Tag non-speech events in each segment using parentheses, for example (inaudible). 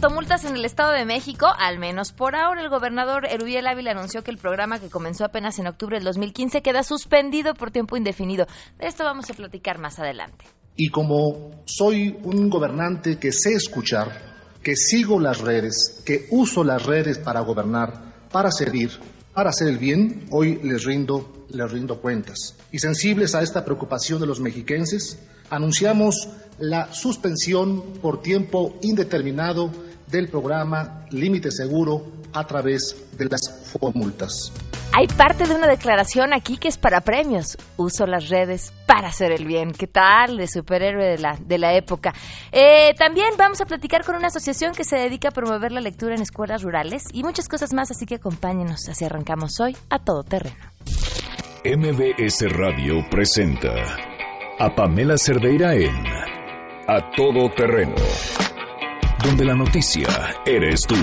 fotomultas en el Estado de México, al menos por ahora. El gobernador Erubiel Ávila anunció que el programa que comenzó apenas en octubre del 2015 queda suspendido por tiempo indefinido. De esto vamos a platicar más adelante. Y como soy un gobernante que sé escuchar, que sigo las redes, que uso las redes para gobernar, para servir, para hacer el bien, hoy les rindo, les rindo cuentas. Y sensibles a esta preocupación de los mexiquenses, anunciamos la suspensión por tiempo indeterminado del programa Límite Seguro a través de las multas. Hay parte de una declaración aquí que es para premios. Uso las redes para hacer el bien. ¿Qué tal? De superhéroe de la, de la época. Eh, también vamos a platicar con una asociación que se dedica a promover la lectura en escuelas rurales y muchas cosas más, así que acompáñenos. Así arrancamos hoy a todo terreno. MBS Radio presenta a Pamela Cerdeira en A Todo Terreno, donde la noticia eres tú.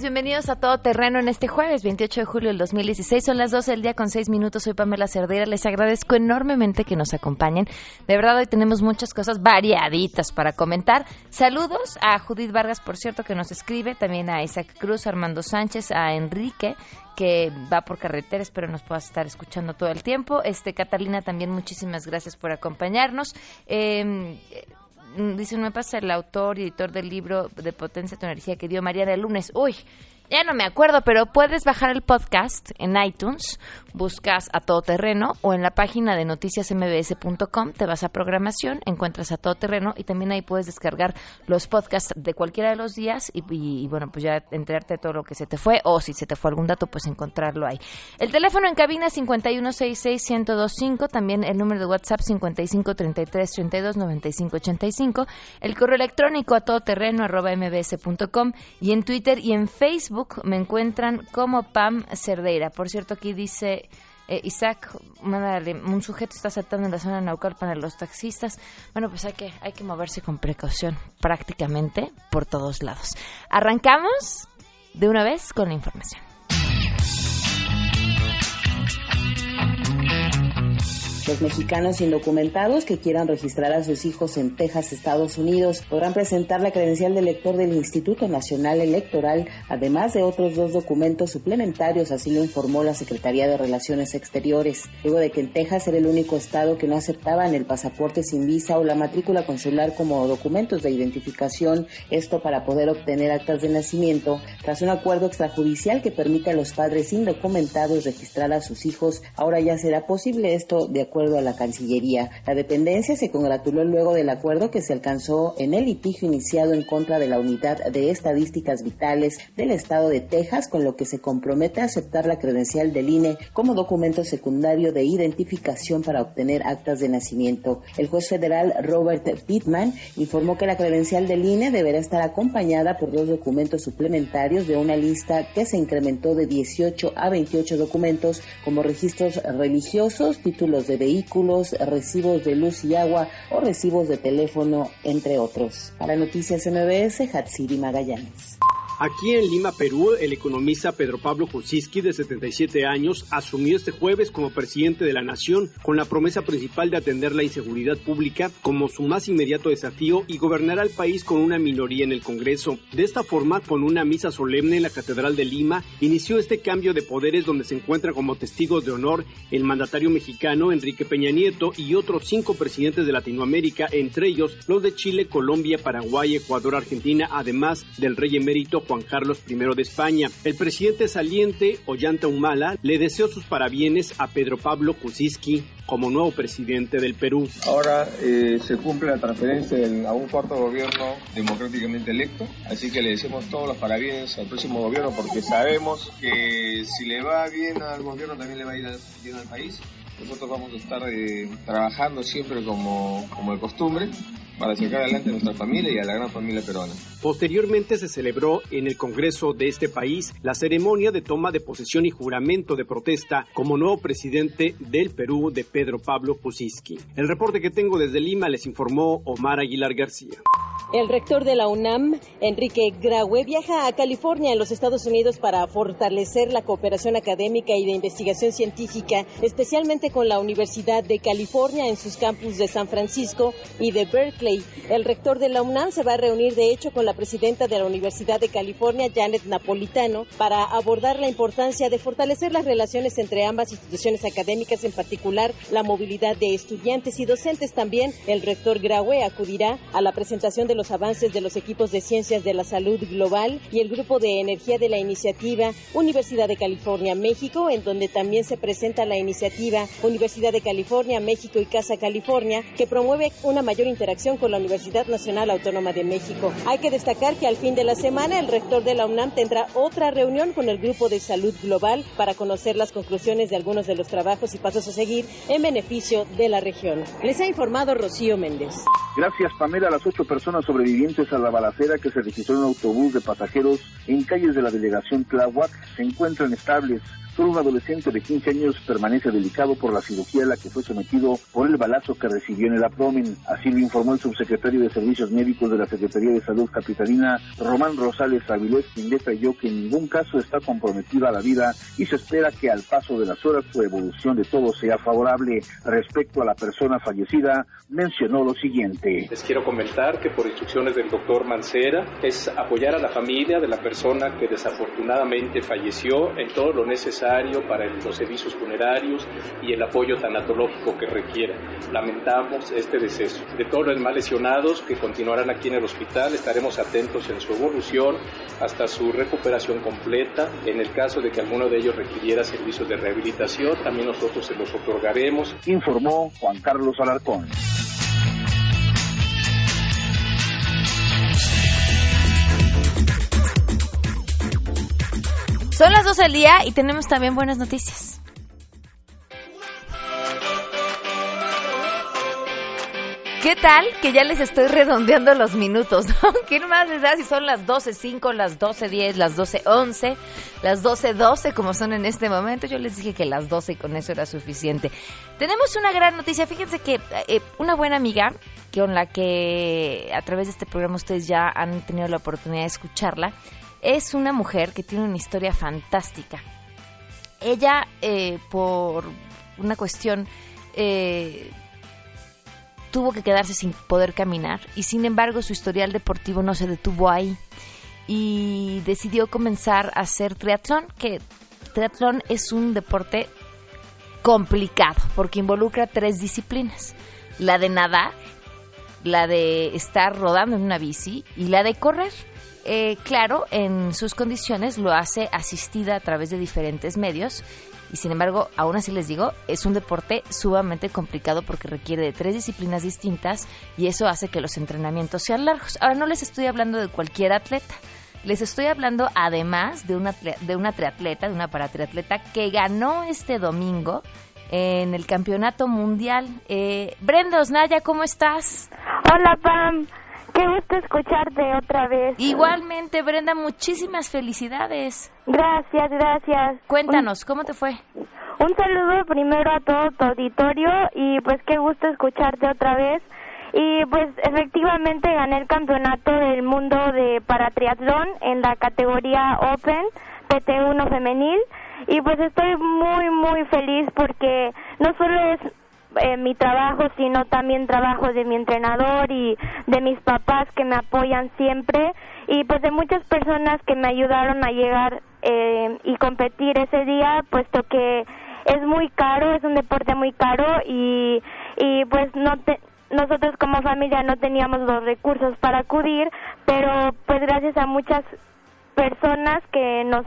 Bienvenidos a Todo Terreno en este jueves 28 de julio del 2016. Son las 12 del día con 6 minutos. Soy Pamela Cerdeira. Les agradezco enormemente que nos acompañen. De verdad, hoy tenemos muchas cosas variaditas para comentar. Saludos a Judith Vargas, por cierto, que nos escribe. También a Isaac Cruz, Armando Sánchez, a Enrique que va por carretera, espero nos puedas estar escuchando todo el tiempo. Este Catalina también muchísimas gracias por acompañarnos. Mm, dice, no me pasa el autor y editor del libro de Potencia tu Energía que dio María de Lunes. Uy, ya no me acuerdo, pero puedes bajar el podcast en iTunes, buscas a Todo Terreno o en la página de noticiasmbs.com, te vas a programación, encuentras a Todo Terreno y también ahí puedes descargar los podcasts de cualquiera de los días y, bueno, pues ya enterarte de todo lo que se te fue o si se te fue algún dato, pues encontrarlo ahí. El teléfono en cabina 5166125, también el número de WhatsApp 5533329585, el correo electrónico a todoterreno arroba mbs.com y en Twitter y en Facebook me encuentran como Pam Cerdeira. Por cierto, aquí dice eh, Isaac, un sujeto está saltando en la zona de para los taxistas. Bueno, pues hay que, hay que moverse con precaución prácticamente por todos lados. Arrancamos de una vez con la información. Los mexicanos indocumentados que quieran registrar a sus hijos en Texas, Estados Unidos, podrán presentar la credencial de elector del Instituto Nacional Electoral, además de otros dos documentos suplementarios, así lo informó la Secretaría de Relaciones Exteriores. Luego de que en Texas era el único estado que no aceptaban el pasaporte sin visa o la matrícula consular como documentos de identificación, esto para poder obtener actas de nacimiento, tras un acuerdo extrajudicial que permite a los padres indocumentados registrar a sus hijos, ahora ya será posible esto de acuerdo a la Cancillería. La dependencia se congratuló luego del acuerdo que se alcanzó en el litigio iniciado en contra de la Unidad de Estadísticas Vitales del Estado de Texas, con lo que se compromete a aceptar la credencial del INE como documento secundario de identificación para obtener actas de nacimiento. El juez federal Robert Pittman informó que la credencial del INE deberá estar acompañada por dos documentos suplementarios de una lista que se incrementó de 18 a 28 documentos como registros religiosos, títulos de vehículos, recibos de luz y agua o recibos de teléfono, entre otros. Para Noticias MBS, Hatsiri Magallanes. Aquí en Lima, Perú, el economista Pedro Pablo Kuczynski, de 77 años, asumió este jueves como presidente de la nación con la promesa principal de atender la inseguridad pública como su más inmediato desafío y gobernar al país con una minoría en el Congreso. De esta forma, con una misa solemne en la Catedral de Lima, inició este cambio de poderes donde se encuentra como testigos de honor el mandatario mexicano Enrique Peña Nieto y otros cinco presidentes de Latinoamérica, entre ellos los de Chile, Colombia, Paraguay, Ecuador, Argentina, además del rey emérito Juan Carlos I de España. El presidente saliente, Ollanta Humala, le deseó sus parabienes a Pedro Pablo Kuczynski como nuevo presidente del Perú. Ahora eh, se cumple la transferencia a un cuarto gobierno democráticamente electo, así que le deseamos todos los parabienes al próximo gobierno porque sabemos que si le va bien al gobierno también le va a ir bien al país. Nosotros vamos a estar eh, trabajando siempre como, como de costumbre para sacar adelante a nuestra familia y a la gran familia peruana. Posteriormente se celebró en el Congreso de este país la ceremonia de toma de posesión y juramento de protesta como nuevo presidente del Perú de Pedro Pablo Kuczynski. El reporte que tengo desde Lima les informó Omar Aguilar García. El rector de la UNAM, Enrique Graue, viaja a California, en los Estados Unidos, para fortalecer la cooperación académica y de investigación científica, especialmente con la Universidad de California en sus campus de San Francisco y de Berkeley. El rector de la UNAM se va a reunir, de hecho, con la presidenta de la Universidad de California, Janet Napolitano, para abordar la importancia de fortalecer las relaciones entre ambas instituciones académicas, en particular la movilidad de estudiantes y docentes. También el rector Graue acudirá a la presentación de los avances de los equipos de ciencias de la salud global y el grupo de energía de la iniciativa Universidad de California México, en donde también se presenta la iniciativa Universidad de California México y Casa California, que promueve una mayor interacción con la Universidad Nacional Autónoma de México. Hay que destacar que al fin de la semana el rector de la UNAM tendrá otra reunión con el grupo de salud global para conocer las conclusiones de algunos de los trabajos y pasos a seguir en beneficio de la región. Les ha informado Rocío Méndez. Gracias, Pamela. Las ocho personas sobrevivientes a la balacera que se registró en un autobús de pasajeros en calles de la delegación Tláhuac se encuentran estables. Solo un adolescente de 15 años permanece delicado por la cirugía a la que fue sometido por el balazo que recibió en el abdomen. Así lo informó el subsecretario de Servicios Médicos de la Secretaría de Salud Capitalina, Román Rosales Avilés, quien detalló que en ningún caso está comprometida la vida y se espera que al paso de las horas su evolución de todo sea favorable. Respecto a la persona fallecida, mencionó lo siguiente. Les quiero comentar que por instrucciones del doctor Mancera es apoyar a la familia de la persona que desafortunadamente falleció en todo lo necesario para los servicios funerarios y el apoyo tanatológico que requiera. Lamentamos este deceso. De todos los más lesionados que continuarán aquí en el hospital, estaremos atentos en su evolución hasta su recuperación completa. En el caso de que alguno de ellos requiriera servicios de rehabilitación, también nosotros se los otorgaremos. Informó Juan Carlos Alarcón. Son las 12 del día y tenemos también buenas noticias. ¿Qué tal? Que ya les estoy redondeando los minutos, (laughs) ¿no? ¿Quién más les da si son las 12.05, las 12.10, las 12.11, las 12.12 como son en este momento? Yo les dije que las 12 y con eso era suficiente. Tenemos una gran noticia. Fíjense que eh, una buena amiga con la que a través de este programa ustedes ya han tenido la oportunidad de escucharla, es una mujer que tiene una historia fantástica. Ella, eh, por una cuestión, eh, tuvo que quedarse sin poder caminar y sin embargo su historial deportivo no se detuvo ahí y decidió comenzar a hacer triatlón, que triatlón es un deporte complicado porque involucra tres disciplinas, la de nadar, la de estar rodando en una bici y la de correr. Eh, claro, en sus condiciones lo hace asistida a través de diferentes medios y sin embargo, aún así les digo, es un deporte sumamente complicado porque requiere de tres disciplinas distintas y eso hace que los entrenamientos sean largos. Ahora no les estoy hablando de cualquier atleta, les estoy hablando además de una, de una triatleta, de una paratriatleta que ganó este domingo en el Campeonato Mundial. Eh, Brenda Osnaya, ¿cómo estás? Hola, Pam. Qué gusto escucharte otra vez. Igualmente, Brenda, muchísimas felicidades. Gracias, gracias. Cuéntanos, ¿cómo te fue? Un saludo primero a todo tu auditorio y pues qué gusto escucharte otra vez. Y pues efectivamente gané el campeonato del mundo de paratriatlón en la categoría Open PT1 femenil y pues estoy muy muy feliz porque no solo es eh, mi trabajo, sino también trabajo de mi entrenador y de mis papás que me apoyan siempre. Y pues de muchas personas que me ayudaron a llegar eh, y competir ese día, puesto que es muy caro, es un deporte muy caro y, y pues no nosotros como familia no teníamos los recursos para acudir, pero pues gracias a muchas personas que nos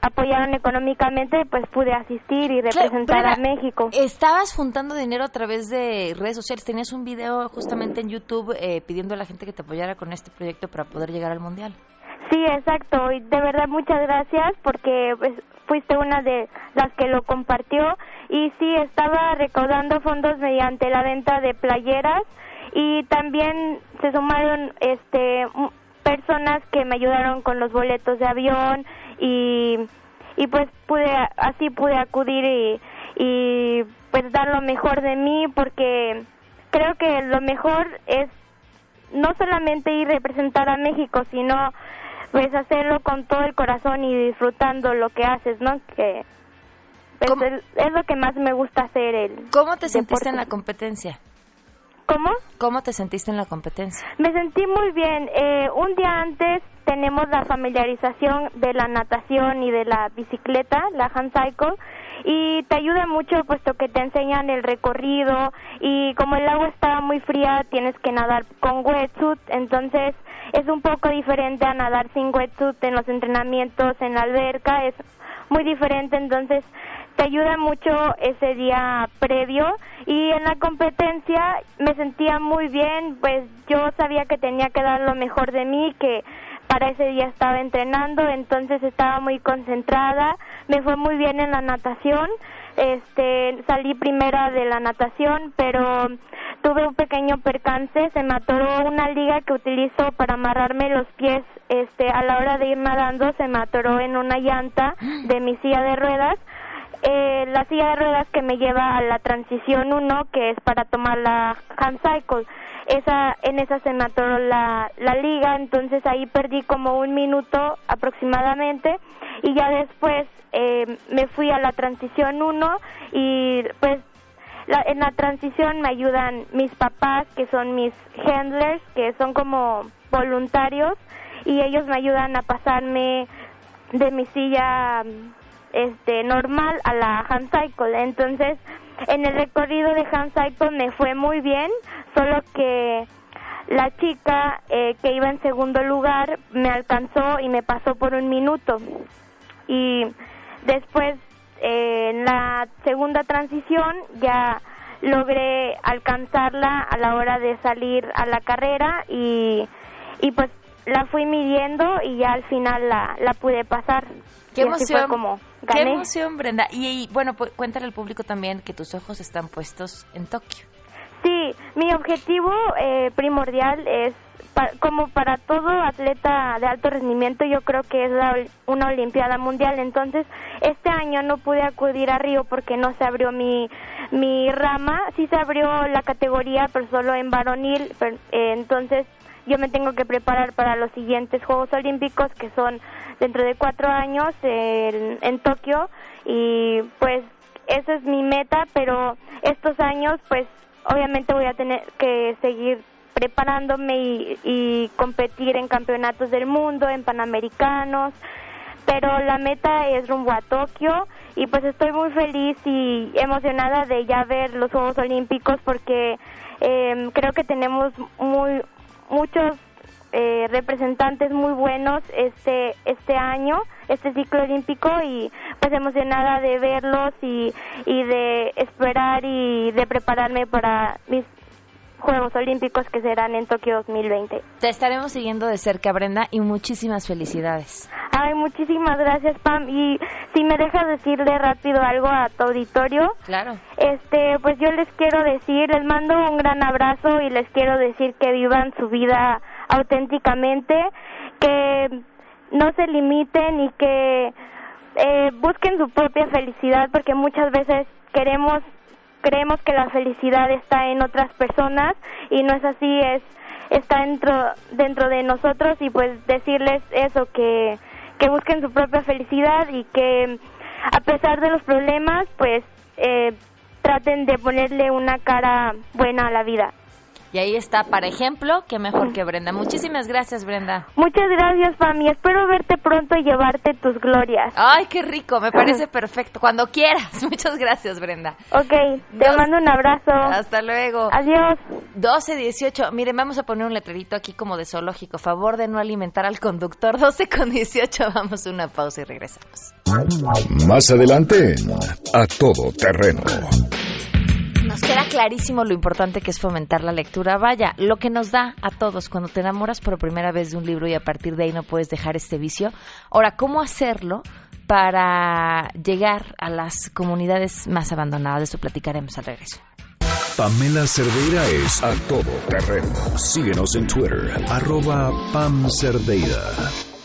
apoyaron económicamente, pues pude asistir y representar a México. Estabas juntando dinero a través de redes sociales, tenías un video justamente en YouTube eh, pidiendo a la gente que te apoyara con este proyecto para poder llegar al Mundial. Sí, exacto, y de verdad muchas gracias porque pues, fuiste una de las que lo compartió. Y sí, estaba recaudando fondos mediante la venta de playeras. Y también se sumaron este personas que me ayudaron con los boletos de avión y y pues pude así pude acudir y, y pues dar lo mejor de mí porque creo que lo mejor es no solamente ir a representar a México sino pues hacerlo con todo el corazón y disfrutando lo que haces no que pues, es, lo que más me gusta hacer el ¿Cómo te sentiste en la competencia? ¿Cómo? ¿Cómo te sentiste en la competencia? Me sentí muy bien. Eh, un día antes tenemos la familiarización de la natación y de la bicicleta, la hand cycle, y te ayuda mucho puesto que te enseñan el recorrido y como el agua estaba muy fría tienes que nadar con wetsuit, entonces es un poco diferente a nadar sin wetsuit en los entrenamientos en la alberca, es muy diferente, entonces te ayuda mucho ese día previo y en la competencia me sentía muy bien, pues yo sabía que tenía que dar lo mejor de mí, que para ese día estaba entrenando, entonces estaba muy concentrada, me fue muy bien en la natación, este salí primera de la natación, pero tuve un pequeño percance, se me atoró una liga que utilizo para amarrarme los pies, este a la hora de ir nadando se me atoró en una llanta de mi silla de ruedas eh, la silla de ruedas que me lleva a la transición 1, que es para tomar la hand cycle. Esa, en esa se me atoró la, la liga, entonces ahí perdí como un minuto aproximadamente y ya después eh, me fui a la transición 1 y pues la, en la transición me ayudan mis papás, que son mis handlers, que son como voluntarios y ellos me ayudan a pasarme de mi silla este normal a la hand cycle. Entonces en el recorrido de hand cycle me fue muy bien solo que la chica eh, que iba en segundo lugar me alcanzó y me pasó por un minuto. Y después eh, en la segunda transición ya logré alcanzarla a la hora de salir a la carrera y, y pues la fui midiendo y ya al final la, la pude pasar. Qué emoción. como Qué emoción, Brenda. Y, bueno, pues, cuéntale al público también que tus ojos están puestos en Tokio. Sí, mi objetivo eh, primordial es, como para todo atleta de alto rendimiento, yo creo que es una Olimpiada Mundial. Entonces, este año no pude acudir a Río porque no se abrió mi, mi rama. Sí se abrió la categoría, pero solo en varonil. Eh, entonces, yo me tengo que preparar para los siguientes Juegos Olímpicos que son dentro de cuatro años en, en Tokio. Y pues esa es mi meta, pero estos años pues obviamente voy a tener que seguir preparándome y, competir en campeonatos del mundo, en panamericanos, pero la meta es rumbo a Tokio y pues estoy muy feliz y emocionada de ya ver los Juegos Olímpicos porque eh, creo que tenemos muy muchos eh, representantes muy buenos este este año este ciclo olímpico y pues emocionada de verlos y, y de esperar y de prepararme para mis Juegos Olímpicos que serán en Tokio 2020. Te estaremos siguiendo de cerca, Brenda, y muchísimas felicidades. Ay, muchísimas gracias, Pam. Y si me dejas decirle rápido algo a tu auditorio. Claro. Este, pues yo les quiero decir, les mando un gran abrazo y les quiero decir que vivan su vida auténticamente, que no se limiten y que eh, busquen su propia felicidad porque muchas veces queremos creemos que la felicidad está en otras personas y no es así es está dentro dentro de nosotros y pues decirles eso que que busquen su propia felicidad y que a pesar de los problemas pues eh, traten de ponerle una cara buena a la vida y ahí está, para ejemplo, que mejor que Brenda. Muchísimas gracias, Brenda. Muchas gracias, Pami. Espero verte pronto y llevarte tus glorias. Ay, qué rico, me parece perfecto. Cuando quieras. (laughs) Muchas gracias, Brenda. Ok, te mando un abrazo. Hasta luego. Adiós. 12, 18. Miren, vamos a poner un letrerito aquí como de zoológico. Favor de no alimentar al conductor. (laughs) 12 con 18. Vamos a una pausa y regresamos. Más adelante, a todo terreno nos queda clarísimo lo importante que es fomentar la lectura. Vaya, lo que nos da a todos cuando te enamoras por primera vez de un libro y a partir de ahí no puedes dejar este vicio. Ahora, ¿cómo hacerlo para llegar a las comunidades más abandonadas? De eso platicaremos al regreso. Pamela Cerdeira es a todo terreno. Síguenos en Twitter, arroba Pam Cerdeira.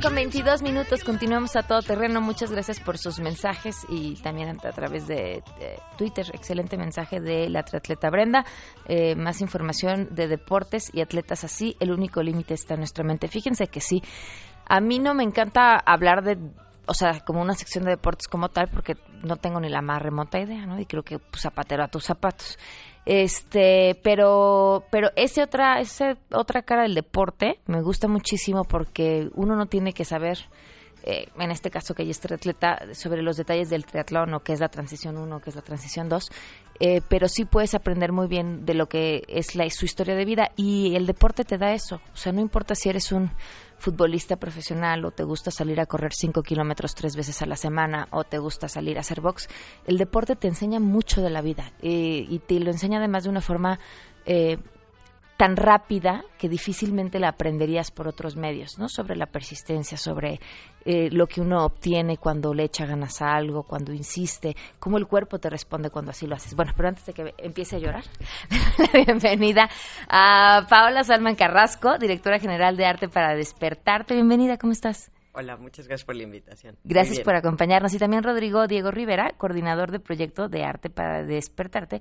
Con 22 minutos. Continuamos a todo terreno. Muchas gracias por sus mensajes y también a, través de, de Twitter. Excelente mensaje de la triatleta Brenda. Eh, más información de deportes y atletas así. El único límite está en nuestra mente. Fíjense que sí. A mí no me encanta hablar de o sea, como una sección de deportes como tal, porque no tengo ni la más remota idea, ¿no? Y creo que pues, zapatero a tus zapatos. Este, pero, pero ese otra, ese otra cara del deporte me gusta muchísimo porque uno no tiene que saber, eh, en este caso que ella es triatleta, sobre los detalles del triatlón o qué es la transición 1, qué es la transición 2, eh, pero sí puedes aprender muy bien de lo que es la, su historia de vida y el deporte te da eso. O sea, no importa si eres un futbolista profesional o te gusta salir a correr 5 kilómetros tres veces a la semana o te gusta salir a hacer box, el deporte te enseña mucho de la vida eh, y te lo enseña además de una forma eh, tan rápida que difícilmente la aprenderías por otros medios, ¿no? Sobre la persistencia, sobre eh, lo que uno obtiene cuando le echa ganas a algo, cuando insiste, cómo el cuerpo te responde cuando así lo haces. Bueno, pero antes de que empiece a llorar, (laughs) la bienvenida a Paola Salman Carrasco, directora general de Arte para Despertarte. Bienvenida, ¿cómo estás? Hola, muchas gracias por la invitación. Gracias por acompañarnos. Y también Rodrigo Diego Rivera, coordinador de proyecto de Arte para Despertarte.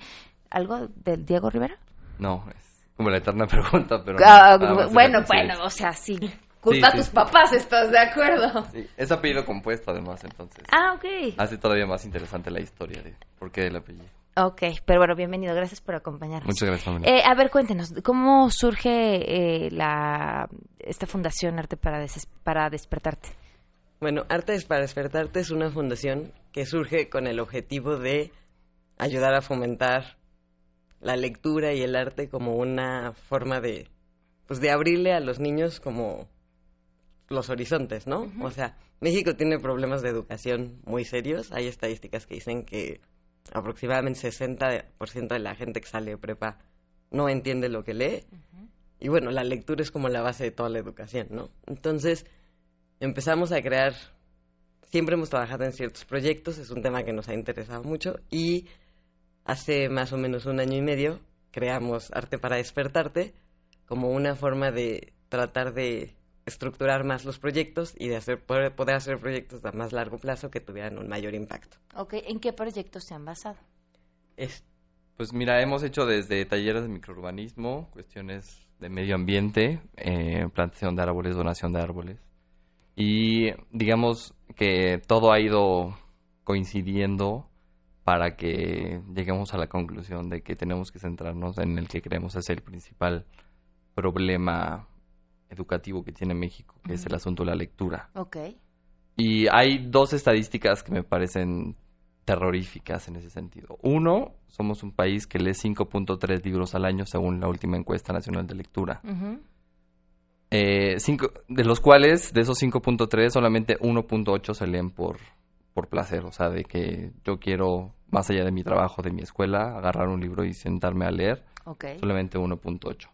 ¿Algo del Diego Rivera? No, es como la eterna (laughs) pregunta, pero... Ah, no, bueno, bueno, o sea, sí. Culpa Sí, a tus sí. papás, ¿estás de acuerdo? Sí, es apellido compuesto además, entonces. Ah, ok. Hace todavía más interesante la historia de por qué el apellido. Ok, pero bueno, bienvenido, gracias por acompañarnos. Muchas gracias, Pamela. Eh, a ver, cuéntenos, ¿cómo surge eh, la, esta fundación Arte para, Des- para Despertarte? Bueno, Artes para Despertarte es una fundación que surge con el objetivo de ayudar a fomentar la lectura y el arte como una forma de, pues de abrirle a los niños como los horizontes, ¿no? O sea, México tiene problemas de educación muy serios. Hay estadísticas que dicen que aproximadamente 60% de la gente que sale de prepa no entiende lo que lee. Y bueno, la lectura es como la base de toda la educación, ¿no? Entonces, empezamos a crear, siempre hemos trabajado en ciertos proyectos, es un tema que nos ha interesado mucho y hace más o menos un año y medio creamos Arte para Despertarte como una forma de tratar de estructurar más los proyectos y de hacer, poder, poder hacer proyectos a más largo plazo que tuvieran un mayor impacto. Ok, ¿en qué proyectos se han basado? Es, Pues mira, hemos hecho desde talleres de microurbanismo, cuestiones de medio ambiente, eh, plantación de árboles, donación de árboles. Y digamos que todo ha ido coincidiendo para que lleguemos a la conclusión de que tenemos que centrarnos en el que creemos es el principal problema educativo que tiene México, que es el asunto de la lectura. Ok. Y hay dos estadísticas que me parecen terroríficas en ese sentido. Uno, somos un país que lee 5.3 libros al año según la última encuesta nacional de lectura. Eh, cinco- de los cuales, de esos 5.3, solamente 1.8 se leen por, por placer. O sea, de que yo quiero, más allá de mi trabajo, de mi escuela, agarrar un libro y sentarme a leer. Ok. Solamente 1.8.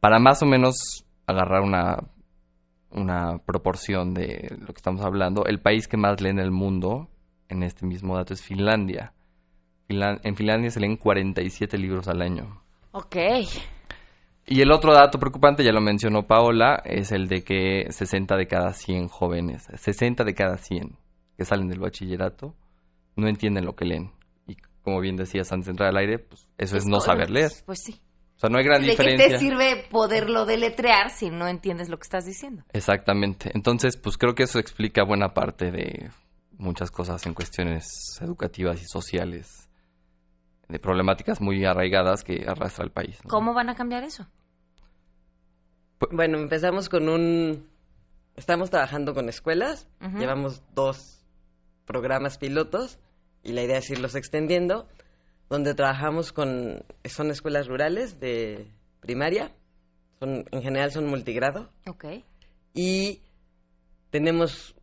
Para más o menos agarrar una, una proporción de lo que estamos hablando, el país que más lee en el mundo, en este mismo dato, es Finlandia. Finlan- en Finlandia se leen 47 libros al año. Ok. Y el otro dato preocupante, ya lo mencionó Paola, es el de que 60 de cada 100 jóvenes, 60 de cada 100 que salen del bachillerato, no entienden lo que leen. Y como bien decías antes de entrar al aire, pues eso es no saber leer. Pues sí. O sea, no hay gran ¿De qué diferencia. te sirve poderlo deletrear si no entiendes lo que estás diciendo? Exactamente. Entonces, pues creo que eso explica buena parte de muchas cosas en cuestiones educativas y sociales, de problemáticas muy arraigadas que arrastra el país. ¿no? ¿Cómo van a cambiar eso? Bueno, empezamos con un... Estamos trabajando con escuelas, llevamos dos programas pilotos y la idea es irlos extendiendo, donde trabajamos con... Son escuelas rurales de primaria, son, en general son multigrado. Y tenemos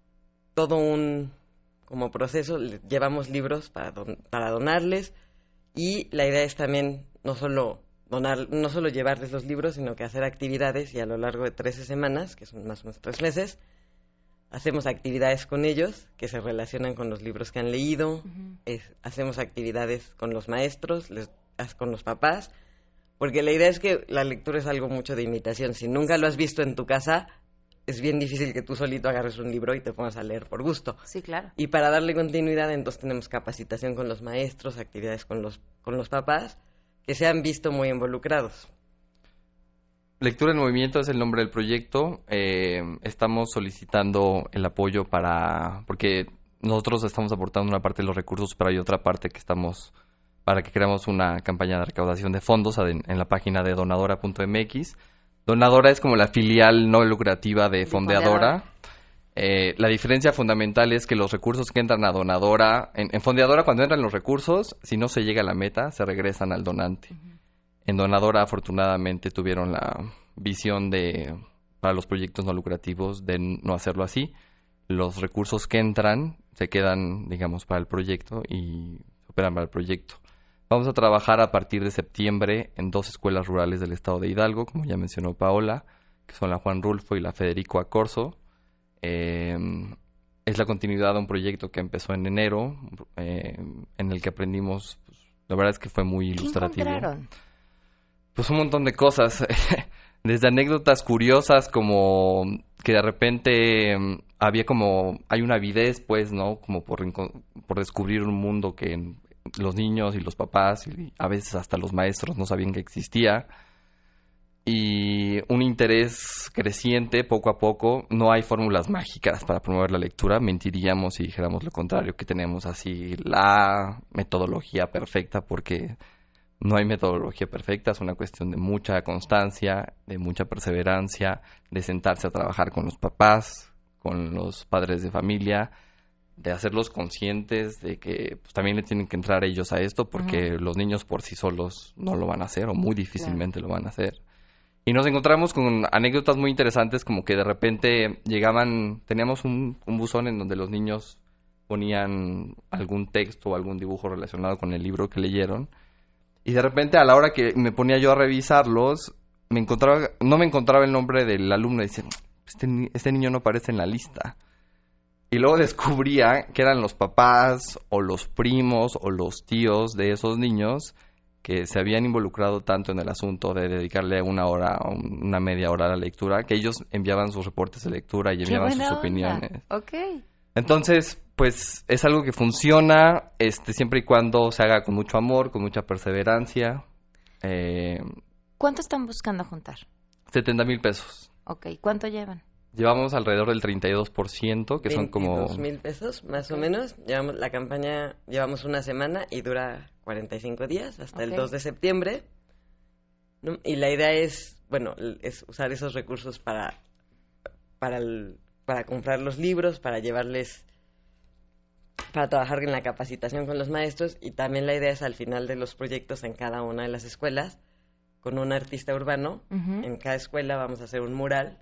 todo un como proceso, llevamos libros para, para donarles y la idea es también no solo donar, no solo llevarles los libros, sino que hacer actividades y a lo largo de 13 semanas, que son más o menos tres meses, hacemos actividades con ellos que se relacionan con los libros que han leído, hacemos actividades con los maestros, les, con los papás, porque la idea es que la lectura es algo mucho de imitación. Si nunca lo has visto en tu casa, es bien difícil que tú solito agarres un libro y te pongas a leer por gusto. Sí, claro. Y para darle continuidad, entonces tenemos capacitación con los maestros, actividades con los, con los papás, que se han visto muy involucrados. Lectura en Movimiento es el nombre del proyecto. Eh, estamos solicitando el apoyo para, porque nosotros estamos aportando una parte de los recursos, pero hay otra parte que estamos para que creamos una campaña de recaudación de fondos en, la página de donadora.mx. Donadora es como la filial no lucrativa de Fondeadora. Eh, la diferencia fundamental es que los recursos que entran a Donadora, en, Fondeadora cuando entran los recursos, si no se llega a la meta, se regresan al donante. En Donadora, afortunadamente, tuvieron la visión de, para los proyectos no lucrativos, de no hacerlo así. Los recursos que entran se quedan, digamos, para el proyecto y operan para el proyecto. Vamos a trabajar a partir de septiembre en dos escuelas rurales del estado de Hidalgo, como ya mencionó Paola, que son la Juan Rulfo y la Federico Acorso. Eh, es la continuidad de un proyecto que empezó en enero, eh, en el que aprendimos, pues, la verdad es que fue muy ilustrativo. Pues un montón de cosas, (laughs) desde anécdotas curiosas como que de repente mm, había como, hay una avidez pues, ¿no? Como por, por descubrir un mundo que los niños y los papás y a veces hasta los maestros no sabían que existía y un interés creciente poco a poco. No hay fórmulas mágicas para promover la lectura, mentiríamos si dijéramos lo contrario, que tenemos así la metodología perfecta porque no hay metodología perfecta, es una cuestión de mucha constancia, de mucha perseverancia, de sentarse a trabajar con los papás, con los padres de familia, de hacerlos conscientes de que pues, también le tienen que entrar ellos a esto porque los niños por sí solos no lo van a hacer o muy difícilmente lo van a hacer. Y nos encontramos con anécdotas muy interesantes como que de repente llegaban, teníamos un, un buzón en donde los niños ponían algún texto o algún dibujo relacionado con el libro que leyeron y de repente a la hora que me ponía yo a revisarlos, me encontraba, no me encontraba el nombre del alumno y decía, este, este niño no aparece en la lista. Y luego descubría que eran los papás o los primos o los tíos de esos niños que se habían involucrado tanto en el asunto de dedicarle una hora o una media hora a la lectura, que ellos enviaban sus reportes de lectura y enviaban sus opiniones. Okay. Entonces, pues es algo que funciona este, siempre y cuando se haga con mucho amor, con mucha perseverancia. Eh, ¿Cuánto están buscando juntar? 70 mil pesos. Ok, ¿cuánto llevan? Llevamos alrededor del 32%, que son como... mil pesos, más o menos. Llevamos la campaña, llevamos una semana y dura 45 días, hasta el 2 de septiembre. Y la idea es, bueno, es usar esos recursos para, para, para comprar los libros, para llevarles para trabajar en la capacitación con los maestros y también la idea es al final de los proyectos en cada una de las escuelas con un artista urbano. En cada escuela vamos a hacer un mural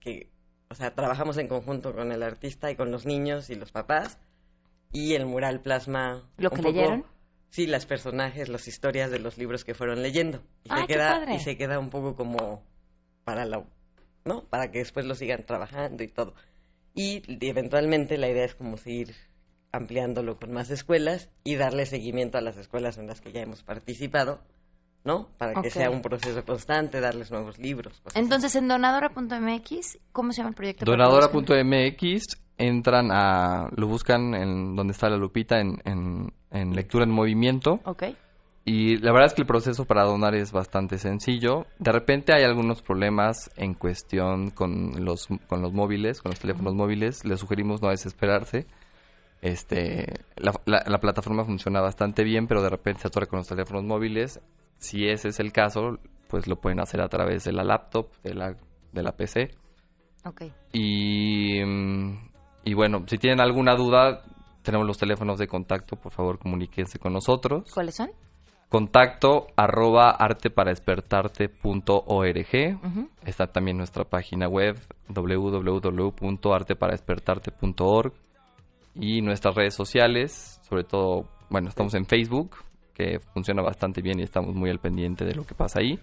que, o sea, trabajamos en conjunto con el artista y con los niños y los papás y el mural plasma lo que leyeron. Sí, las personajes, las historias de los libros que fueron leyendo y se queda y se queda un poco como para la, ¿no? Para que después lo sigan trabajando y todo. Y eventualmente la idea es como seguir ampliándolo con más escuelas y darle seguimiento a las escuelas en las que ya hemos participado, ¿no? Para que sea un proceso constante, darles nuevos libros. Entonces, en donadora.mx, ¿cómo se llama el proyecto? Donadora.mx, entran a, lo buscan en donde está la lupita, en, en, lectura en movimiento. Ok. Y la verdad es que el proceso para donar es bastante sencillo. De repente hay algunos problemas en cuestión con los, con los móviles, con los teléfonos móviles. Les sugerimos no desesperarse. Este, la, la, plataforma funciona bastante bien, pero de repente se atora con los teléfonos móviles. Si ese es el caso, pues lo pueden hacer a través de la laptop, de la, de la PC. Ok. Y, y bueno, si tienen alguna duda, tenemos los teléfonos de contacto, por favor comuníquense con nosotros. ¿Cuáles son? contacto arroba arteparaespertarte.org. Está también nuestra página web www.arteparaespertarte.org. y nuestras redes sociales, sobre todo, bueno, estamos en Facebook, que funciona bastante bien y estamos muy al pendiente de lo que pasa ahí.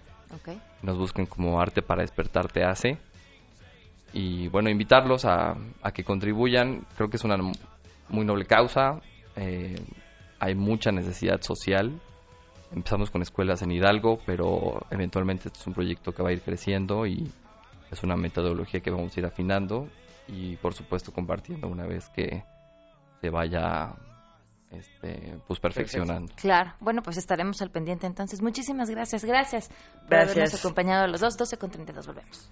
Nos busquen como Arte para Despertarte Hace. Y bueno, invitarlos a, a que contribuyan. Creo que es una muy noble causa. Eh, hay mucha necesidad social. Empezamos con escuelas en Hidalgo, pero eventualmente esto es un proyecto que va a ir creciendo y es una metodología que vamos a ir afinando y por supuesto compartiendo una vez que se vaya este, pues perfeccionando. Claro, bueno, pues estaremos al pendiente entonces. Muchísimas gracias, gracias por habernos acompañado a los dos, 12 con 32, volvemos.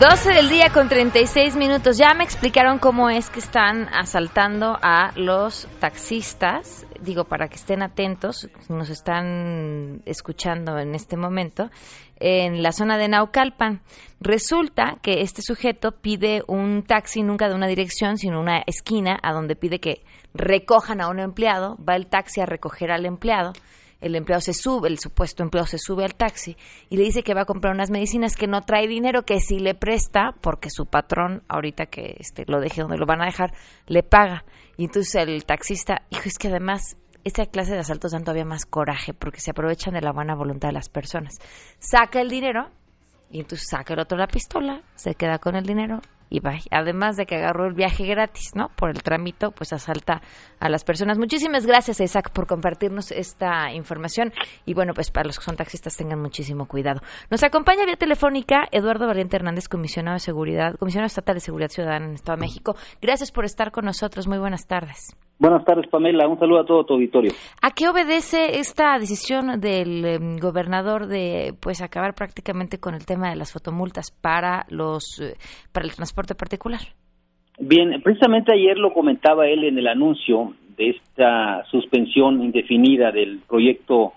12 del día con 36 minutos. Ya me explicaron cómo es que están asaltando a los taxistas. Digo, para que estén atentos, nos están escuchando en este momento, en la zona de Naucalpan. Resulta que este sujeto pide un taxi nunca de una dirección, sino una esquina, a donde pide que recojan a un empleado. Va el taxi a recoger al empleado el empleado se sube, el supuesto empleado se sube al taxi y le dice que va a comprar unas medicinas que no trae dinero, que si le presta, porque su patrón, ahorita que este, lo deje donde lo van a dejar, le paga. Y entonces el taxista, hijo, es que además esta clase de asaltos dan todavía más coraje porque se aprovechan de la buena voluntad de las personas. Saca el dinero y entonces saca el otro la pistola, se queda con el dinero y. Además de que agarró el viaje gratis, ¿no? Por el trámite, pues asalta a las personas. Muchísimas gracias, Isaac, por compartirnos esta información. Y bueno, pues para los que son taxistas tengan muchísimo cuidado. Nos acompaña vía telefónica Eduardo Valiente Hernández, comisionado de seguridad, comisionado estatal de seguridad ciudadana en el Estado de México. Gracias por estar con nosotros. Muy buenas tardes. Buenas tardes, Pamela. Un saludo a todo tu auditorio. ¿A qué obedece esta decisión del em, gobernador de pues acabar prácticamente con el tema de las fotomultas para los eh, para el transporte particular? Bien, precisamente ayer lo comentaba él en el anuncio de esta suspensión indefinida del proyecto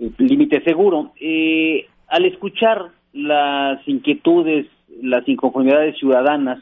eh, Límite Seguro. Eh, al escuchar las inquietudes, las inconformidades ciudadanas,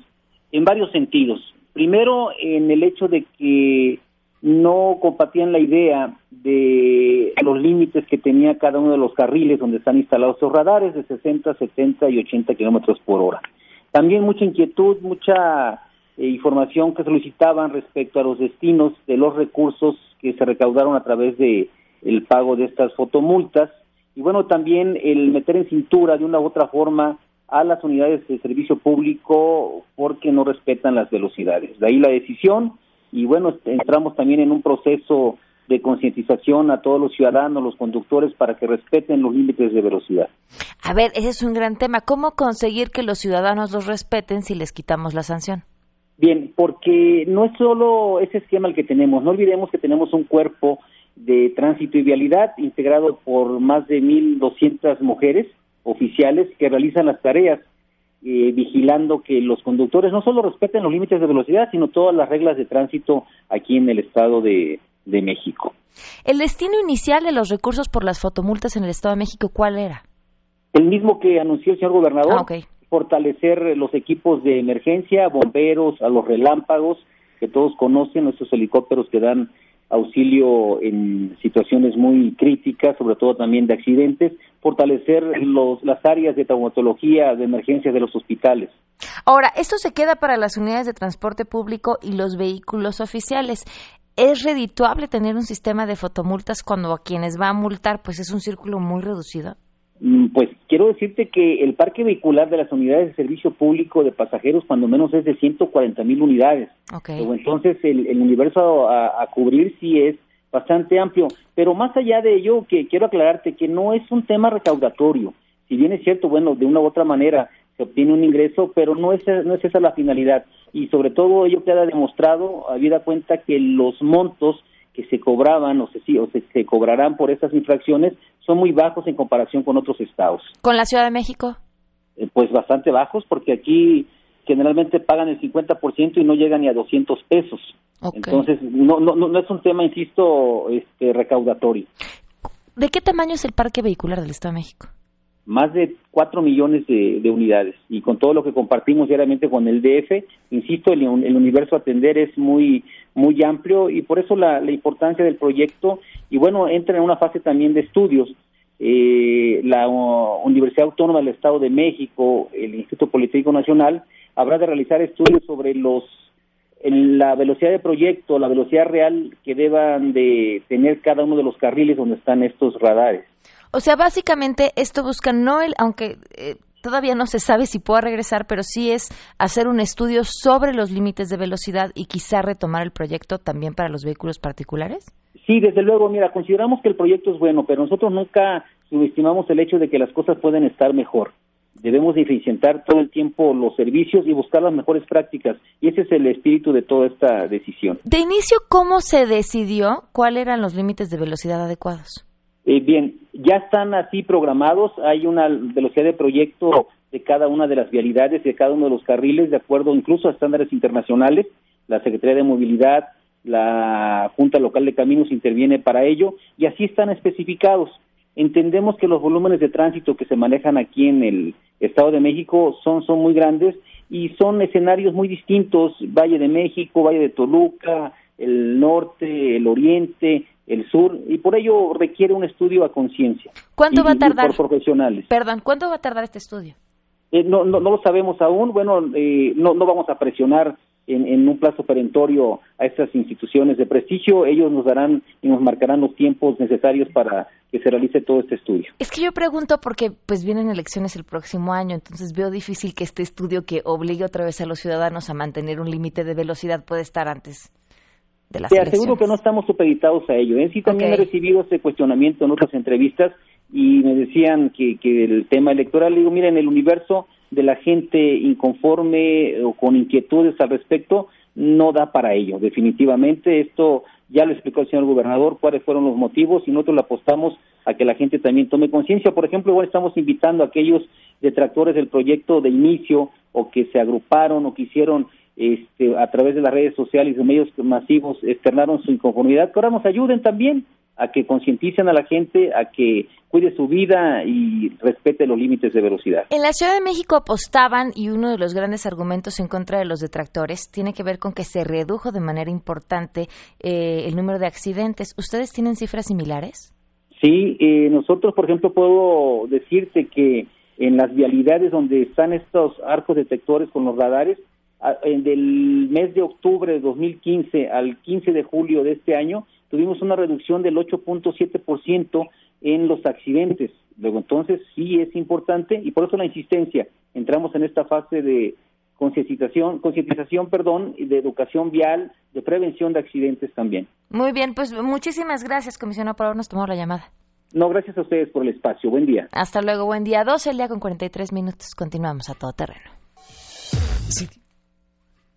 en varios sentidos, Primero, en el hecho de que no compartían la idea de los límites que tenía cada uno de los carriles donde están instalados esos radares de 60, 70 y 80 kilómetros por hora. También mucha inquietud, mucha eh, información que solicitaban respecto a los destinos de los recursos que se recaudaron a través de el pago de estas fotomultas y bueno también el meter en cintura de una u otra forma a las unidades de servicio público porque no respetan las velocidades. De ahí la decisión y bueno, entramos también en un proceso de concientización a todos los ciudadanos, los conductores, para que respeten los límites de velocidad. A ver, ese es un gran tema. ¿Cómo conseguir que los ciudadanos los respeten si les quitamos la sanción? Bien, porque no es solo ese esquema el que tenemos. No olvidemos que tenemos un cuerpo de tránsito y vialidad integrado por más de 1.200 mujeres oficiales que realizan las tareas eh, vigilando que los conductores no solo respeten los límites de velocidad, sino todas las reglas de tránsito aquí en el Estado de, México. ¿El destino inicial de los recursos por las fotomultas en el Estado de México cuál era? El mismo que anunció el señor gobernador, ah, fortalecer los equipos de emergencia, bomberos, a los relámpagos, que todos conocen, estos helicópteros que dan auxilio en situaciones muy críticas, sobre todo también de accidentes, fortalecer los, las áreas de traumatología, de emergencia de los hospitales. Ahora, esto se queda para las unidades de transporte público y los vehículos oficiales. ¿Es redituable tener un sistema de fotomultas cuando a quienes va a multar pues es un círculo muy reducido? Quiero decirte que el parque vehicular de las unidades de servicio público de pasajeros, cuando menos es de 140 mil unidades. entonces el, universo a, cubrir sí es bastante amplio. Pero más allá de ello, que quiero aclararte que no es un tema recaudatorio, Si bien es cierto, bueno, de una u otra manera se obtiene un ingreso, pero no es, no es esa la finalidad. Y sobre todo ello queda demostrado, habida cuenta que los montos que se cobraban o se, o se, cobrarán por estas infracciones son muy bajos en comparación con otros estados. ¿Con la Ciudad de México? Eh, pues bastante bajos, porque aquí generalmente pagan el 50% y no llegan ni a 200 pesos. Entonces, no, no, no es un tema, insisto, este, recaudatorio. ¿De qué tamaño es el parque vehicular del Estado de México? Más de 4 millones de, unidades. Y con todo lo que compartimos diariamente con el DF, insisto, el, el universo a atender es muy, muy amplio y por eso la, la importancia del proyecto. Y bueno, entra en una fase también de estudios. Eh, la Universidad Autónoma del Estado de México, el Instituto Politécnico Nacional, habrá de realizar estudios sobre los en la velocidad de proyecto, la velocidad real que deban de tener cada uno de los carriles donde están estos radares. O sea, básicamente esto busca no el, aunque eh, todavía no se sabe si pueda regresar, pero sí es hacer un estudio sobre los límites de velocidad y quizá retomar el proyecto también para los vehículos particulares. Sí, desde luego, mira, consideramos que el proyecto es bueno, pero nosotros nunca subestimamos el hecho de que las cosas pueden estar mejor debemos de eficientar todo el tiempo los servicios y buscar las mejores prácticas. Y ese es el espíritu de toda esta decisión. De inicio, ¿cómo se decidió cuáles eran los límites de velocidad adecuados? Eh, bien, ya están así programados. Hay una velocidad de proyecto de cada una de las vialidades, de cada uno de los carriles, de acuerdo incluso a estándares internacionales. La Secretaría de Movilidad, la Junta Local de Caminos interviene para ello y así están especificados. Entendemos que los volúmenes de tránsito que se manejan aquí en el Estado de México son, son muy grandes y son escenarios muy distintos, Valle de México, Valle de Toluca, el norte, el oriente, el sur, y por ello requiere un estudio a conciencia. ¿Cuánto va a tardar? Por profesionales. Perdón, ¿cuánto va a tardar este estudio? Eh, no, no, no, lo sabemos aún. Bueno, eh, no, no vamos a presionar en, un plazo perentorio a estas instituciones de prestigio. Ellos nos darán y nos marcarán los tiempos necesarios para que se realice todo este estudio. Es que yo pregunto porque pues vienen elecciones el próximo año, entonces veo difícil que este estudio que obligue otra vez a los ciudadanos a mantener un límite de velocidad pueda estar antes de Te aseguro que no estamos supeditados a ello. En ¿eh? sí también he recibido ese cuestionamiento en otras entrevistas y me decían que, que el tema electoral, digo, mira, en el universo de la gente inconforme o con inquietudes al respecto no da para ello. Definitivamente esto ya lo explicó el señor gobernador cuáles fueron los motivos y nosotros le apostamos a que la gente también tome conciencia. Por ejemplo, igual estamos invitando a aquellos detractores del proyecto de inicio o que se agruparon o que hicieron este, a través de las redes sociales y medios masivos externaron su inconformidad, que ahora nos ayuden también a que concienticen a la gente, a que cuide su vida y respete los límites de velocidad. En la Ciudad de México apostaban y uno de los grandes argumentos en contra de los detractores tiene que ver con que se redujo de manera importante eh, el número de accidentes. ¿Ustedes tienen cifras similares? Sí, eh, nosotros, por ejemplo, puedo decirte que en las vialidades donde están estos arcos detectores con los radares, del mes de octubre de 2015 al 15 de julio de este año, tuvimos una reducción del 8.7% en los accidentes. Luego, entonces, sí es importante y por eso la insistencia. Entramos en esta fase de concientización, concientización, perdón, y de educación vial, de prevención de accidentes también. Muy bien, pues muchísimas gracias, comisionado, por habernos tomado la llamada. No, gracias a ustedes por el espacio. Buen día. Hasta luego, buen día. 12 el día con 43 minutos. Continuamos a todo terreno.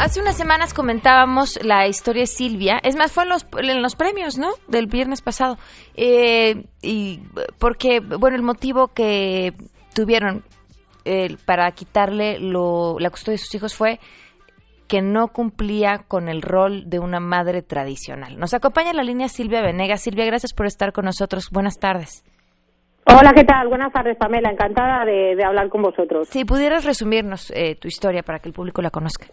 Hace unas semanas comentábamos la historia de Silvia, es más, fue en los, en los premios, ¿no? Del viernes pasado. Eh, y porque, bueno, el motivo que tuvieron eh, para quitarle lo, la custodia de sus hijos fue que no cumplía con el rol de una madre tradicional. Nos acompaña en la línea Silvia Venegas. Silvia, gracias por estar con nosotros. Buenas tardes. Hola, ¿qué tal? Buenas tardes, Pamela. Encantada de, hablar con vosotros. Si pudieras resumirnos eh, tu historia para que el público la conozca.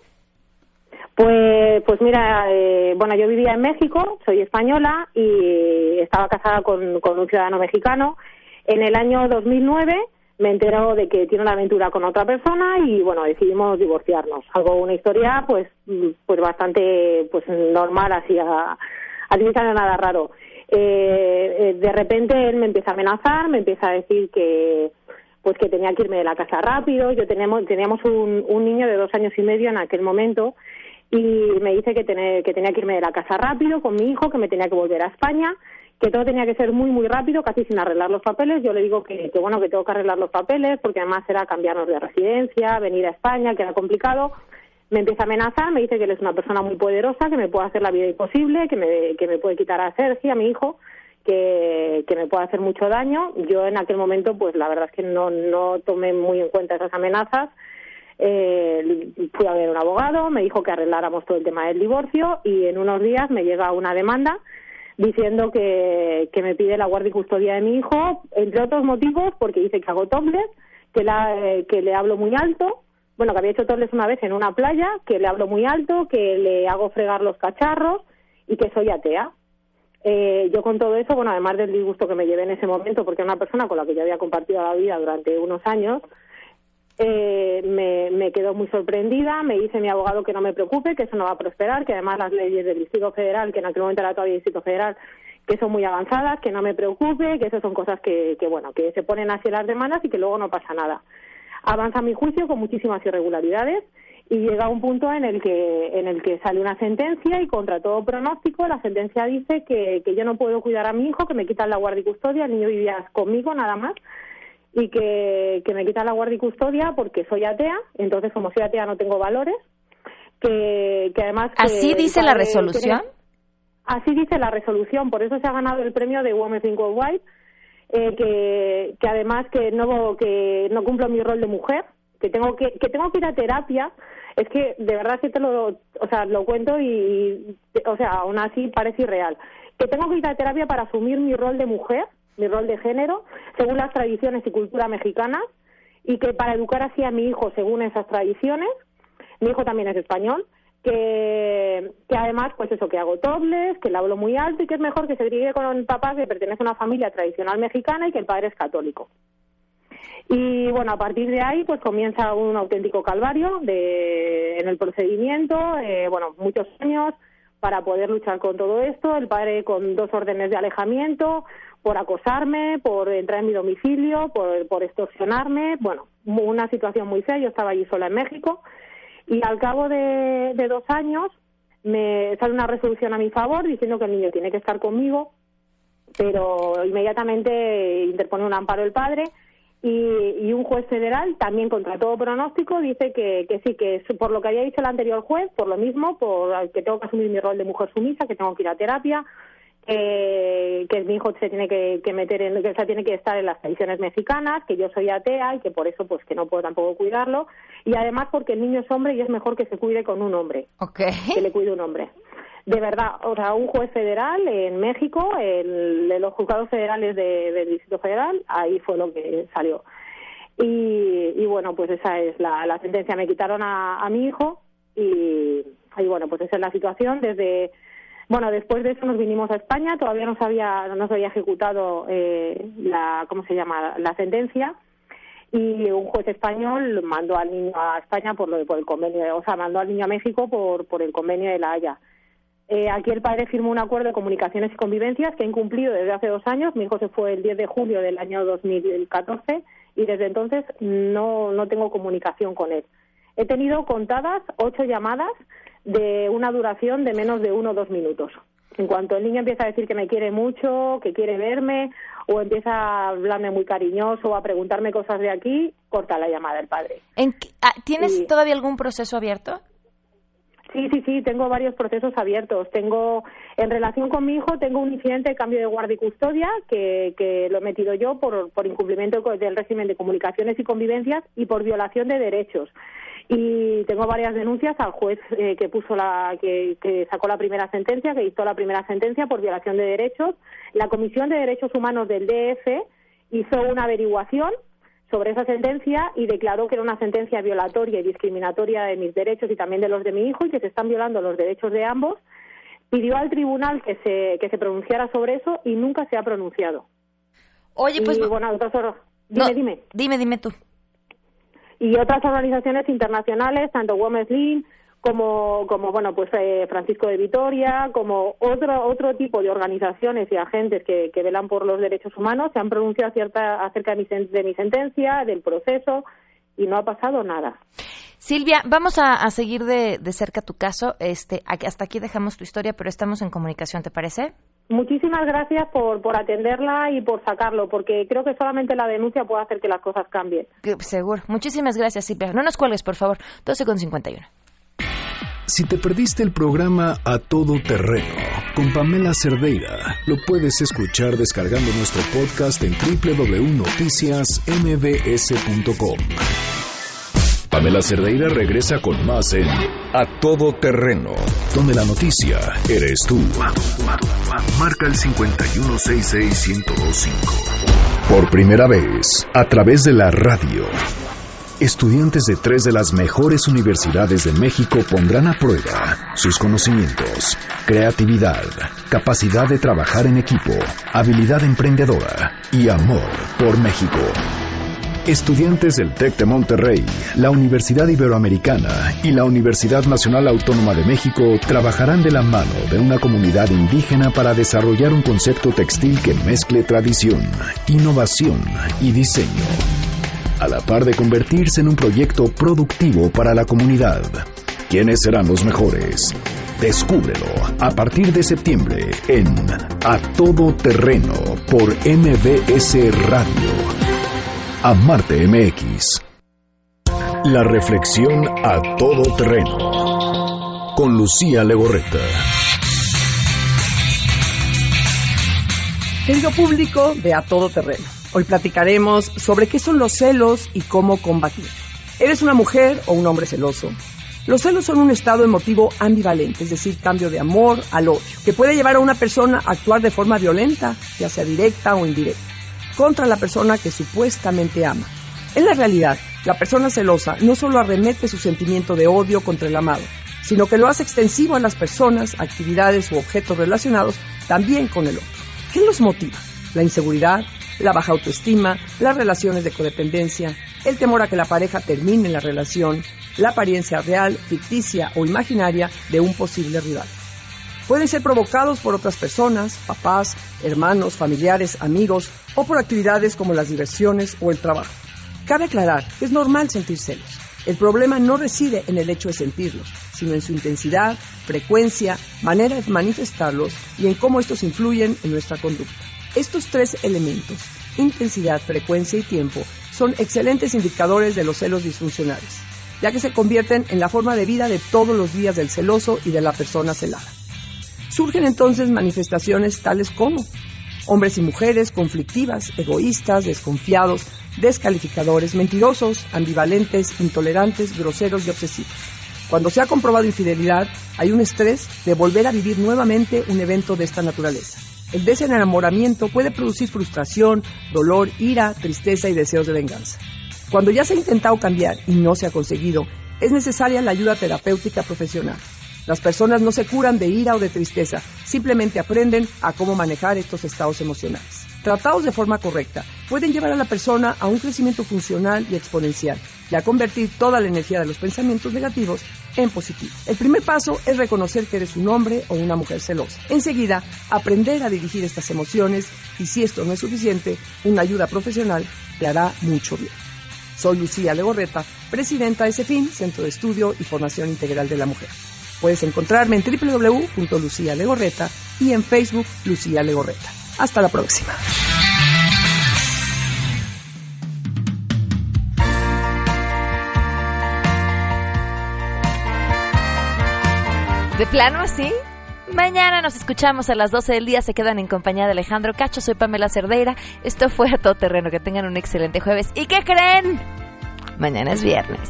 Pues, pues mira, eh, bueno, yo vivía en México, soy española y estaba casada con, un ciudadano mexicano. En el año 2009 me entero de que tiene una aventura con otra persona y bueno decidimos divorciarnos. Algo una historia pues pues bastante pues normal así a, así no nada raro. Eh, eh, de repente él me empieza a amenazar me empieza a decir que pues que tenía que irme de la casa rápido. Yo teníamos teníamos un, un niño de dos años y medio en aquel momento y me dice que, que tenía que irme de la casa rápido con mi hijo que me tenía que volver a España que todo tenía que ser muy, muy rápido, casi sin arreglar los papeles. Yo le digo que, que, bueno, que tengo que arreglar los papeles porque además era cambiarnos de residencia, venir a España, que era complicado. Me empieza a amenazar, me dice que él es una persona muy poderosa, que me puede hacer la vida imposible, que me, que me puede quitar a Sergio, a mi hijo, que, que me puede hacer mucho daño. Yo en aquel momento, pues la verdad es que no, no tomé muy en cuenta esas amenazas. Eh, fui a ver un abogado, me dijo que arregláramos todo el tema del divorcio y en unos días me llega una demanda diciendo que, me pide la guardia y custodia de mi hijo, entre otros motivos, porque dice que hago topless, que, la, eh, que le hablo muy alto, bueno, que había hecho topless una vez en una playa, que le hablo muy alto, que le hago fregar los cacharros y que soy atea. Eh, yo con todo eso, bueno, además del disgusto que me llevé en ese momento, porque era una persona con la que yo había compartido la vida durante unos años, eh, me, me quedó muy sorprendida, me dice mi abogado que no me preocupe, que eso no va a prosperar, que además las leyes del Distrito Federal, que en aquel momento era todavía Distrito Federal, que son muy avanzadas, que no me preocupe, que esas son cosas que, que bueno, que se ponen así las demandas y que luego no pasa nada. Avanza mi juicio con muchísimas irregularidades y llega un punto en el que en el que sale una sentencia y contra todo pronóstico la sentencia dice que, que yo no puedo cuidar a mi hijo, que me quitan la guardia y custodia, el niño vivía conmigo nada más y que, que me quitan la guardia y custodia porque soy atea, entonces como soy atea no tengo valores, que, que además... ¿Así dice la resolución? así dice la resolución, por eso se ha ganado el premio de Women Think Worldwide, eh, que, que además que no, que no cumplo mi rol de mujer, que tengo que, que tengo que ir a terapia, es que de verdad que te lo, o sea, lo cuento y, o sea, aún así parece irreal, que tengo que ir a terapia para asumir mi rol de mujer, mi rol de género, según las tradiciones y cultura mexicanas, y que para educar así a mi hijo según esas tradiciones, mi hijo también es español, que, que además, pues eso, que hago tobles, que le hablo muy alto y que es mejor que se dirige con un papá que pertenece a una familia tradicional mexicana y que el padre es católico. Y bueno, a partir de ahí, pues comienza un auténtico calvario de, en el procedimiento, eh, bueno, muchos años para poder luchar con todo esto, el padre con dos órdenes de alejamiento, por acosarme, por entrar en mi domicilio, por, por extorsionarme, bueno, una situación muy fea, yo estaba allí sola en México. Y al cabo de, de dos años me sale una resolución a mi favor diciendo que el niño tiene que estar conmigo, pero inmediatamente interpone un amparo el padre y, y, un juez federal también contra todo pronóstico dice que, que sí, que por lo que había dicho el anterior juez, por lo mismo, por que tengo que asumir mi rol de mujer sumisa, que tengo que ir a terapia, que, que mi hijo se tiene que, que meter en, que se tiene que estar en las tradiciones mexicanas, que yo soy atea y que por eso pues que no puedo tampoco cuidarlo y además porque el niño es hombre y es mejor que se cuide con un hombre, que le cuide un hombre. De verdad, o sea, un juez federal en México, el, de los juzgados federales de, del Distrito Federal, ahí fue lo que salió. Y, y bueno, pues esa es la, la sentencia. Me quitaron a, a mi hijo y, y bueno, pues esa es la situación desde bueno, después de eso nos vinimos a España, todavía no se había, no se había ejecutado eh, la, ¿cómo se llama?, la sentencia y un juez español mandó al niño a España por lo por el convenio, o sea, mandó al niño a México por, por el convenio de la Haya. Eh, aquí el padre firmó un acuerdo de comunicaciones y convivencias que ha incumplido desde hace dos años. Mi hijo se fue el 10 de julio del año 2014 y desde entonces no, no tengo comunicación con él. He tenido contadas ocho llamadas de una duración de menos de uno o dos minutos. En cuanto el niño empieza a decir que me quiere mucho, que quiere verme, o empieza a hablarme muy cariñoso o a preguntarme cosas de aquí, corta la llamada el padre. Ah, ¿Tienes todavía algún proceso abierto? Sí, sí, sí, tengo varios procesos abiertos. Tengo, en relación con mi hijo, tengo un incidente de cambio de guardia y custodia que, que lo he metido yo por, por incumplimiento del régimen de comunicaciones y convivencias y por violación de derechos y tengo varias denuncias al juez eh, que puso la que, que, sacó la primera sentencia, que dictó la primera sentencia por violación de derechos. La Comisión de Derechos Humanos del DF hizo una averiguación sobre esa sentencia y declaró que era una sentencia violatoria y discriminatoria de mis derechos y también de los de mi hijo y que se están violando los derechos de ambos. Pidió al tribunal que se que se pronunciara sobre eso y nunca se ha pronunciado. Oye, pues bueno, Dime, dime. Dime, dime tú. Y otras organizaciones internacionales, tanto Women's League como, como bueno, pues eh, Francisco de Vitoria, como otro, otro tipo de organizaciones y agentes que, que velan por los derechos humanos, se han pronunciado cierta, acerca de mi, de mi sentencia, del proceso, y no ha pasado nada. Silvia, vamos a, seguir de, de, cerca tu caso. Este, hasta aquí dejamos tu historia, pero estamos en comunicación, ¿te parece? Muchísimas gracias por, por atenderla y por sacarlo, porque creo que solamente la denuncia puede hacer que las cosas cambien. Seguro. Muchísimas gracias, Silvia. No nos cuelgues, por favor. 12 con 51. Si te perdiste el programa A Todo Terreno con Pamela Cerdeira, lo puedes escuchar descargando nuestro podcast en www.noticiasmbs.com. Pamela Cerdeira regresa con más en A Todo Terreno, donde la noticia eres tú. Marca el 5166125. Por primera vez, a través de la radio. Estudiantes de tres de las mejores universidades de México pondrán a prueba sus conocimientos, creatividad, capacidad de trabajar en equipo, habilidad emprendedora y amor por México. Estudiantes del TEC de Monterrey, la Universidad Iberoamericana y la Universidad Nacional Autónoma de México trabajarán de la mano de una comunidad indígena para desarrollar un concepto textil que mezcle tradición, innovación y diseño, a la par de convertirse en un proyecto productivo para la comunidad. ¿Quiénes serán los mejores? Descúbrelo a partir de septiembre en A Todo Terreno por MBS Radio a Marte MX. La reflexión a todo terreno. Con Lucía Legorreta. Querido público de A Todo Terreno, hoy platicaremos sobre qué son los celos y cómo combatir. ¿Eres una mujer o un hombre celoso? Los celos son un estado emotivo ambivalente, es decir, cambio de amor al odio, que puede llevar a una persona a actuar de forma violenta, ya sea directa o indirecta contra la persona que supuestamente ama. En la realidad, la persona celosa no solo arremete su sentimiento de odio contra el amado, sino que lo hace extensivo a las personas, actividades u objetos relacionados también con el otro. ¿Qué los motiva? La inseguridad, la baja autoestima, las relaciones de codependencia, el temor a que la pareja termine la relación, la apariencia real, ficticia o imaginaria de un posible rival pueden ser provocados por otras personas, papás, hermanos, familiares, amigos o por actividades como las diversiones o el trabajo. Cabe aclarar que es normal sentir celos. El problema no reside en el hecho de sentirlos, sino en su intensidad, frecuencia, manera de manifestarlos y en cómo estos influyen en nuestra conducta. Estos tres elementos, intensidad, frecuencia y tiempo, son excelentes indicadores de los celos disfuncionales, ya que se convierten en la forma de vida de todos los días del celoso y de la persona celada. Surgen entonces manifestaciones tales como hombres y mujeres conflictivas, egoístas, desconfiados, descalificadores, mentirosos, ambivalentes, intolerantes, groseros y obsesivos. Cuando se ha comprobado infidelidad, hay un estrés de volver a vivir nuevamente un evento de esta naturaleza. El desenamoramiento puede producir frustración, dolor, ira, tristeza y deseos de venganza. Cuando ya se ha intentado cambiar y no se ha conseguido, es necesaria la ayuda terapéutica profesional. Las personas no se curan de ira o de tristeza, simplemente aprenden a cómo manejar estos estados emocionales. Tratados de forma correcta, pueden llevar a la persona a un crecimiento funcional y exponencial y a convertir toda la energía de los pensamientos negativos en positivo. El primer paso es reconocer que eres un hombre o una mujer celosa. Enseguida, aprender a dirigir estas emociones y si esto no es suficiente, una ayuda profesional te hará mucho bien. Soy Lucía Legorreta, presidenta de CEFIN, Centro de Estudio y Formación Integral de la Mujer. Puedes encontrarme en www.lucialegorreta y en Facebook Lucía Legorreta. Hasta la próxima. ¿De plano así? Mañana nos escuchamos a las 12 del día. Se quedan en compañía de Alejandro Cacho. Soy Pamela Cerdeira. Esto fue a todo terreno. Que tengan un excelente jueves. ¿Y qué creen? Mañana es viernes.